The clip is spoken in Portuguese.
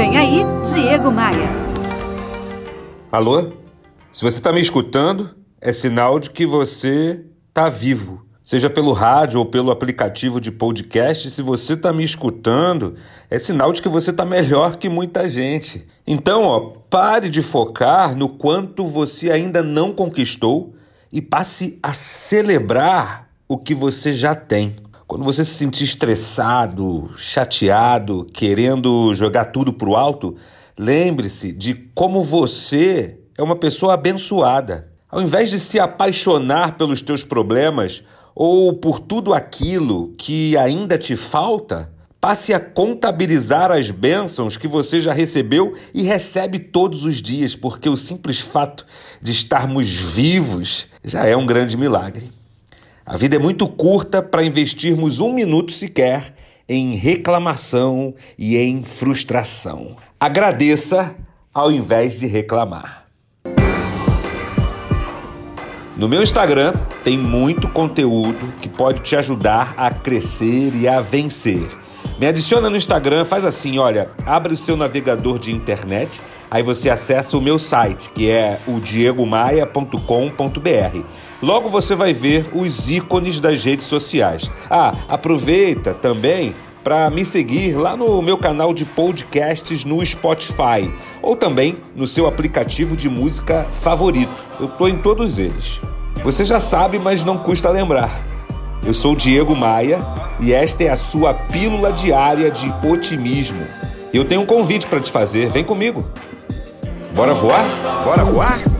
Vem aí, Diego Maia. Alô? Se você está me escutando, é sinal de que você está vivo. Seja pelo rádio ou pelo aplicativo de podcast, se você está me escutando, é sinal de que você está melhor que muita gente. Então, ó, pare de focar no quanto você ainda não conquistou e passe a celebrar o que você já tem. Quando você se sentir estressado, chateado, querendo jogar tudo pro alto, lembre-se de como você é uma pessoa abençoada. Ao invés de se apaixonar pelos teus problemas ou por tudo aquilo que ainda te falta, passe a contabilizar as bênçãos que você já recebeu e recebe todos os dias, porque o simples fato de estarmos vivos já é um grande milagre. A vida é muito curta para investirmos um minuto sequer em reclamação e em frustração. Agradeça ao invés de reclamar. No meu Instagram tem muito conteúdo que pode te ajudar a crescer e a vencer. Me adiciona no Instagram, faz assim, olha, abre o seu navegador de internet, aí você acessa o meu site, que é o diegomaia.com.br. Logo você vai ver os ícones das redes sociais. Ah, aproveita também para me seguir lá no meu canal de podcasts no Spotify ou também no seu aplicativo de música favorito. Eu tô em todos eles. Você já sabe, mas não custa lembrar. Eu sou Diego Maia e esta é a sua pílula diária de otimismo. Eu tenho um convite para te fazer. Vem comigo. Bora voar? Bora voar?